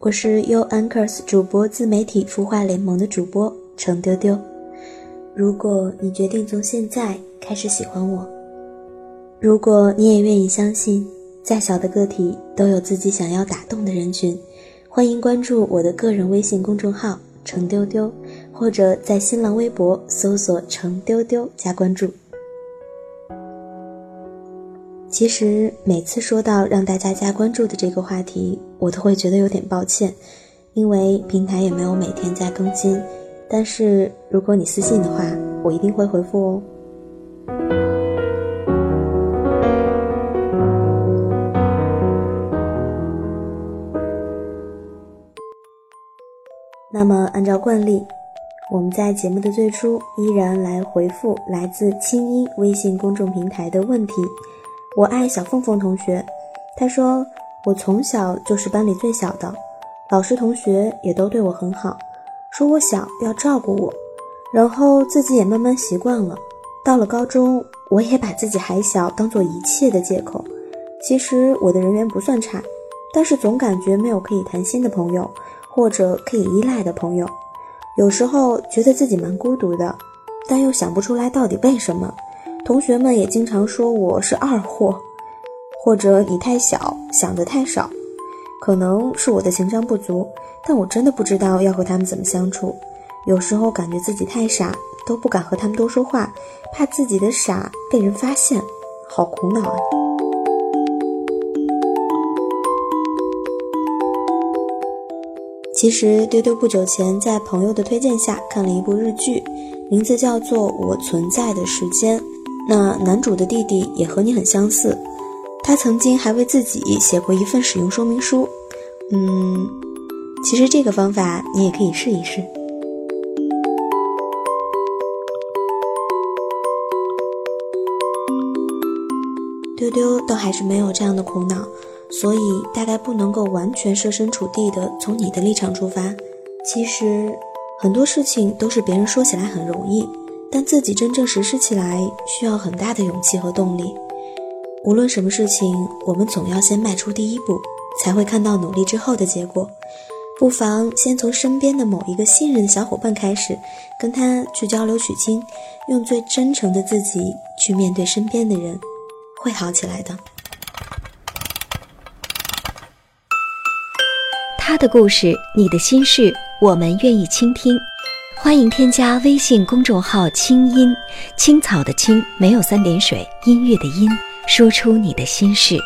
我是 U Anchors 主播自媒体孵化联盟的主播程丢丢。如果你决定从现在开始喜欢我，如果你也愿意相信，再小的个体都有自己想要打动的人群，欢迎关注我的个人微信公众号程丢丢，或者在新浪微博搜索程丢丢加关注。其实每次说到让大家加关注的这个话题，我都会觉得有点抱歉，因为平台也没有每天在更新。但是如果你私信的话，我一定会回复哦。那么按照惯例，我们在节目的最初依然来回复来自青音微信公众平台的问题。我爱小凤凤同学，她说我从小就是班里最小的，老师同学也都对我很好，说我小要照顾我，然后自己也慢慢习惯了。到了高中，我也把自己还小当做一切的借口。其实我的人缘不算差，但是总感觉没有可以谈心的朋友，或者可以依赖的朋友。有时候觉得自己蛮孤独的，但又想不出来到底为什么。同学们也经常说我是二货，或者你太小，想的太少，可能是我的情商不足，但我真的不知道要和他们怎么相处。有时候感觉自己太傻，都不敢和他们多说话，怕自己的傻被人发现，好苦恼啊！其实丢丢不久前在朋友的推荐下看了一部日剧，名字叫做《我存在的时间》。那男主的弟弟也和你很相似，他曾经还为自己写过一份使用说明书。嗯，其实这个方法你也可以试一试。丢丢倒还是没有这样的苦恼，所以大概不能够完全设身处地的从你的立场出发。其实很多事情都是别人说起来很容易。但自己真正实施起来，需要很大的勇气和动力。无论什么事情，我们总要先迈出第一步，才会看到努力之后的结果。不妨先从身边的某一个信任的小伙伴开始，跟他去交流取经，用最真诚的自己去面对身边的人，会好起来的。他的故事，你的心事，我们愿意倾听。欢迎添加微信公众号“清音青草”的青没有三点水，音乐的音，说出你的心事。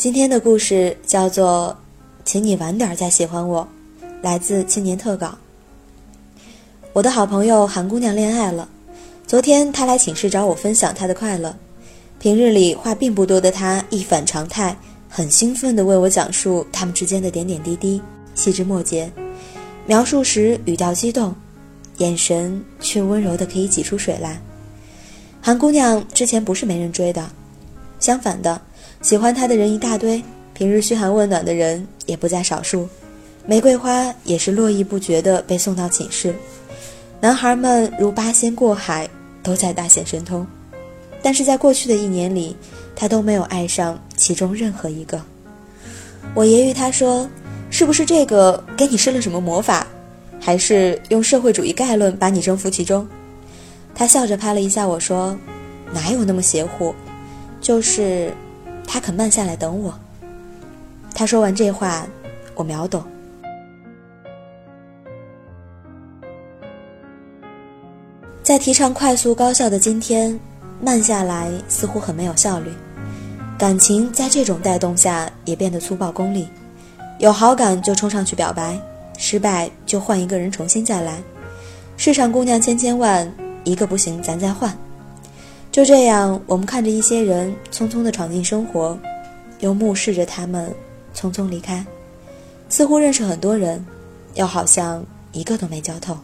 今天的故事叫做“请你晚点再喜欢我”，来自青年特稿。我的好朋友韩姑娘恋爱了，昨天她来寝室找我分享她的快乐。平日里话并不多的她一反常态，很兴奋地为我讲述他们之间的点点滴滴、细枝末节。描述时语调激动，眼神却温柔的可以挤出水来。韩姑娘之前不是没人追的，相反的。喜欢他的人一大堆，平日嘘寒问暖的人也不在少数，玫瑰花也是络绎不绝地被送到寝室，男孩们如八仙过海，都在大显神通。但是在过去的一年里，他都没有爱上其中任何一个。我揶揄他说：“是不是这个给你施了什么魔法，还是用社会主义概论把你征服其中？”他笑着拍了一下我说：“哪有那么邪乎？就是他肯慢下来等我。”他说完这话，我秒懂。在提倡快速高效的今天，慢下来似乎很没有效率。感情在这种带动下也变得粗暴功利，有好感就冲上去表白，失败就换一个人重新再来。世上姑娘千千万，一个不行咱再换。就这样，我们看着一些人匆匆地闯进生活，又目视着他们匆匆离开，似乎认识很多人，又好像一个都没交透。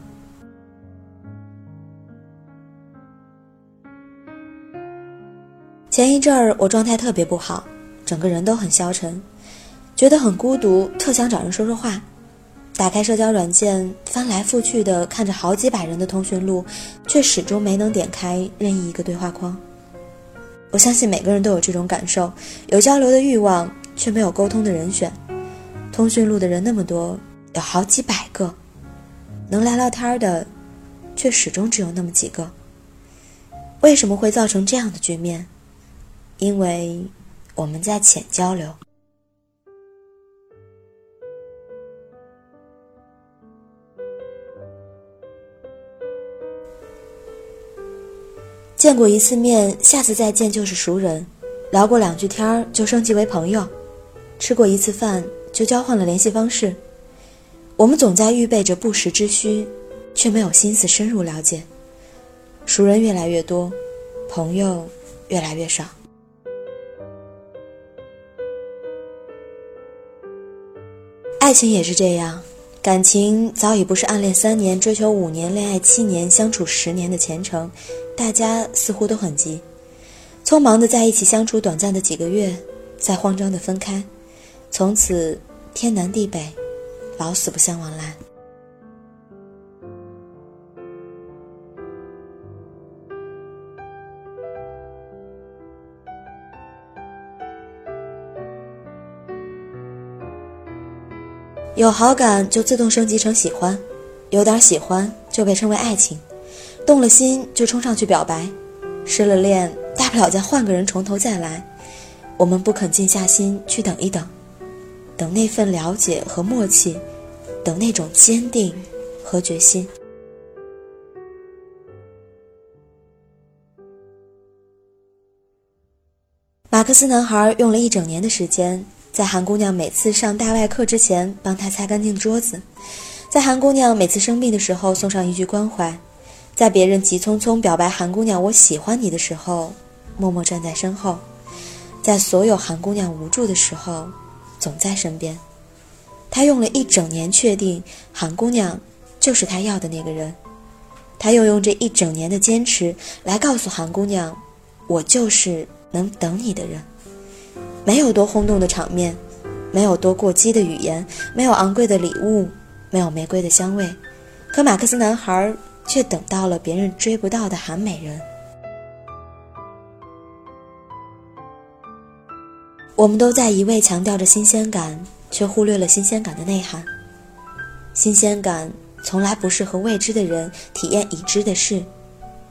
前一阵儿我状态特别不好，整个人都很消沉，觉得很孤独，特想找人说说话。打开社交软件，翻来覆去的看着好几百人的通讯录，却始终没能点开任意一个对话框。我相信每个人都有这种感受，有交流的欲望，却没有沟通的人选。通讯录的人那么多，有好几百个，能聊聊天的，却始终只有那么几个。为什么会造成这样的局面？因为我们在浅交流。见过一次面，下次再见就是熟人；聊过两句天儿，就升级为朋友；吃过一次饭，就交换了联系方式。我们总在预备着不时之需，却没有心思深入了解。熟人越来越多，朋友越来越少。爱情也是这样，感情早已不是暗恋三年、追求五年、恋爱七年、相处十年的前程，大家似乎都很急，匆忙的在一起相处短暂的几个月，再慌张的分开，从此天南地北，老死不相往来。有好感就自动升级成喜欢，有点喜欢就被称为爱情，动了心就冲上去表白，失了恋大不了再换个人从头再来。我们不肯静下心去等一等，等那份了解和默契，等那种坚定和决心。马克思男孩用了一整年的时间。在韩姑娘每次上大外课之前，帮她擦干净桌子；在韩姑娘每次生病的时候，送上一句关怀；在别人急匆匆表白韩姑娘“我喜欢你”的时候，默默站在身后；在所有韩姑娘无助的时候，总在身边。他用了一整年确定韩姑娘就是他要的那个人，他又用这一整年的坚持来告诉韩姑娘：“我就是能等你的人。”没有多轰动的场面，没有多过激的语言，没有昂贵的礼物，没有玫瑰的香味，可马克思男孩却等到了别人追不到的韩美人。我们都在一味强调着新鲜感，却忽略了新鲜感的内涵。新鲜感从来不是和未知的人体验已知的事，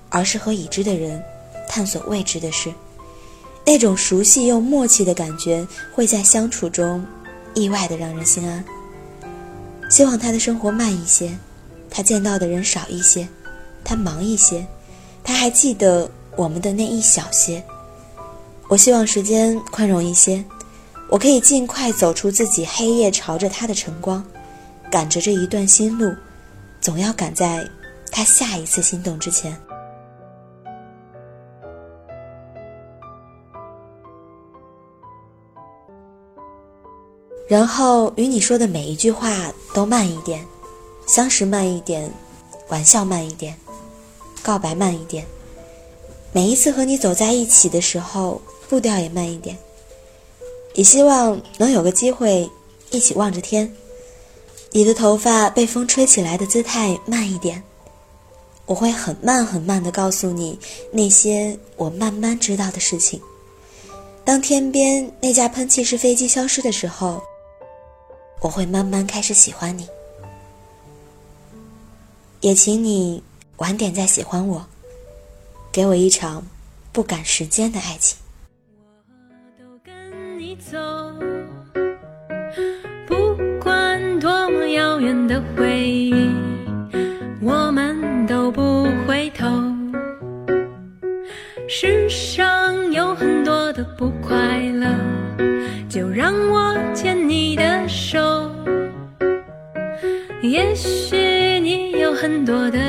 而是和已知的人探索未知的事。那种熟悉又默契的感觉，会在相处中意外的让人心安。希望他的生活慢一些，他见到的人少一些，他忙一些，他还记得我们的那一小些。我希望时间宽容一些，我可以尽快走出自己黑夜朝着他的晨光，赶着这一段新路，总要赶在他下一次心动之前。然后与你说的每一句话都慢一点，相识慢一点，玩笑慢一点，告白慢一点。每一次和你走在一起的时候，步调也慢一点。也希望能有个机会一起望着天，你的头发被风吹起来的姿态慢一点，我会很慢很慢的告诉你那些我慢慢知道的事情。当天边那架喷气式飞机消失的时候，我会慢慢开始喜欢你。也请你晚点再喜欢我，给我一场不赶时间的爱情。我都跟你走，不管多么遥远的回忆，我们都不回头。世上有很多的不快乐，就让我多的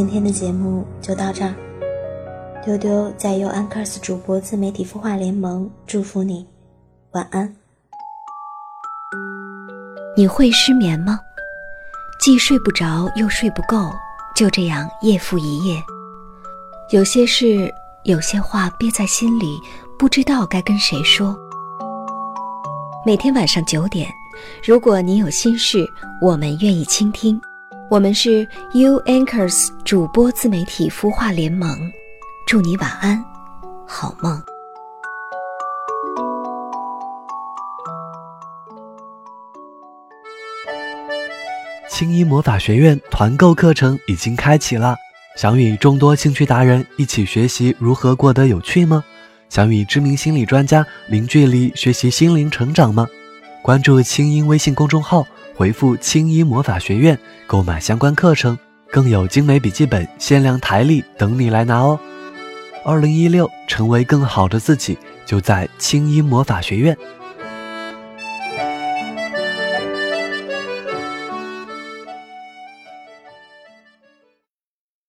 今天的节目就到这儿。丢丢在由 Anchors 主播自媒体孵化联盟祝福你，晚安。你会失眠吗？既睡不着又睡不够，就这样夜复一夜。有些事，有些话憋在心里，不知道该跟谁说。每天晚上九点，如果你有心事，我们愿意倾听。我们是 U Anchors 主播自媒体孵化联盟，祝你晚安，好梦。青衣魔法学院团购课程已经开启了，想与众多兴趣达人一起学习如何过得有趣吗？想与知名心理专家零距离学习心灵成长吗？关注青音微信公众号，回复“青衣魔法学院”购买相关课程，更有精美笔记本、限量台历等你来拿哦！二零一六，成为更好的自己，就在青衣魔法学院。